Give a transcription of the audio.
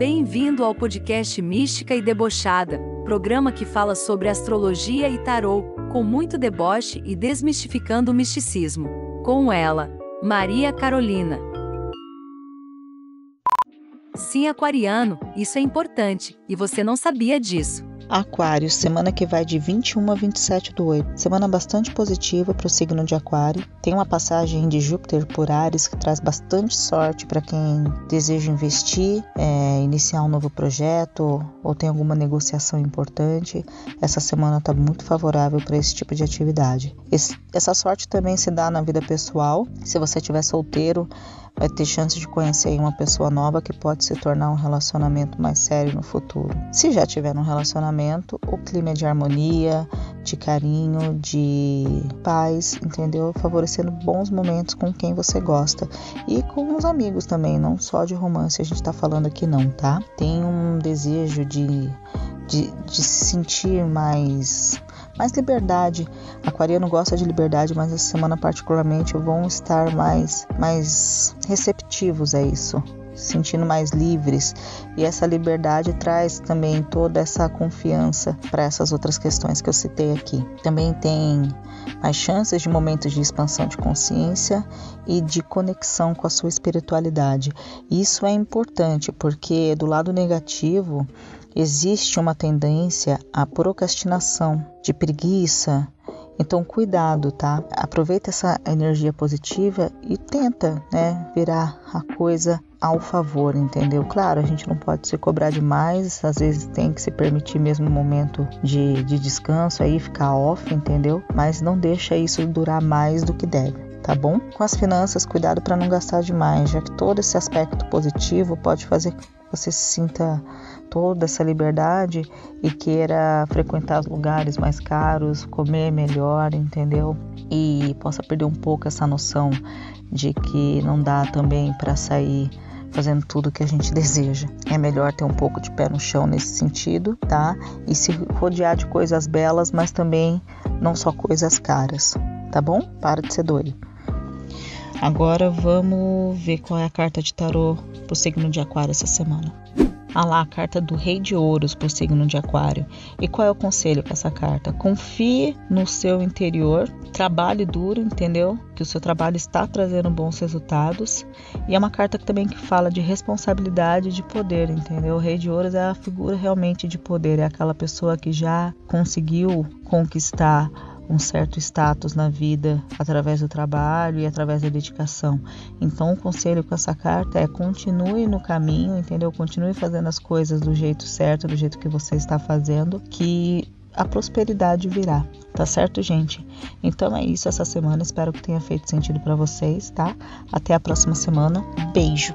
Bem-vindo ao podcast Mística e Debochada, programa que fala sobre astrologia e tarô, com muito deboche e desmistificando o misticismo. Com ela, Maria Carolina. Sim, aquariano, isso é importante, e você não sabia disso. Aquário, semana que vai de 21 a 27 do 8. Semana bastante positiva para o signo de Aquário. Tem uma passagem de Júpiter por Ares que traz bastante sorte para quem deseja investir, é, iniciar um novo projeto ou tem alguma negociação importante. Essa semana está muito favorável para esse tipo de atividade. Esse, essa sorte também se dá na vida pessoal. Se você estiver solteiro, vai ter chance de conhecer uma pessoa nova que pode se tornar um relacionamento mais sério no futuro. Se já tiver um relacionamento, o clima é de harmonia, de carinho, de paz, entendeu? Favorecendo bons momentos com quem você gosta e com os amigos também, não só de romance a gente tá falando aqui não, tá? Tem um desejo de de, de se sentir mais mais liberdade. Aquariano gosta de liberdade, mas essa semana particularmente vão estar mais mais receptivos a isso, sentindo mais livres. E essa liberdade traz também toda essa confiança para essas outras questões que eu citei aqui. Também tem mais chances de momentos de expansão de consciência e de conexão com a sua espiritualidade. Isso é importante porque do lado negativo existe uma tendência à procrastinação, de preguiça. Então, cuidado, tá? Aproveita essa energia positiva e tenta, né, virar a coisa ao favor, entendeu? Claro, a gente não pode se cobrar demais, às vezes tem que se permitir mesmo um momento de, de descanso aí, ficar off, entendeu? Mas não deixa isso durar mais do que deve tá bom? Com as finanças, cuidado para não gastar demais, já que todo esse aspecto positivo pode fazer que você se sinta toda essa liberdade e queira frequentar lugares mais caros, comer melhor, entendeu? E possa perder um pouco essa noção de que não dá também para sair fazendo tudo que a gente deseja. É melhor ter um pouco de pé no chão nesse sentido, tá? E se rodear de coisas belas, mas também não só coisas caras, tá bom? Para de ser doido. Agora vamos ver qual é a carta de tarô pro signo de Aquário essa semana. Ah lá, a carta do Rei de Ouros para o signo de Aquário. E qual é o conselho com essa carta? Confie no seu interior, trabalhe duro, entendeu? Que o seu trabalho está trazendo bons resultados. E é uma carta também que fala de responsabilidade e de poder, entendeu? O Rei de Ouros é a figura realmente de poder, é aquela pessoa que já conseguiu conquistar um certo status na vida através do trabalho e através da dedicação. Então, o conselho com essa carta é continue no caminho, entendeu? Continue fazendo as coisas do jeito certo, do jeito que você está fazendo, que a prosperidade virá. Tá certo, gente? Então é isso essa semana. Espero que tenha feito sentido para vocês, tá? Até a próxima semana. Beijo.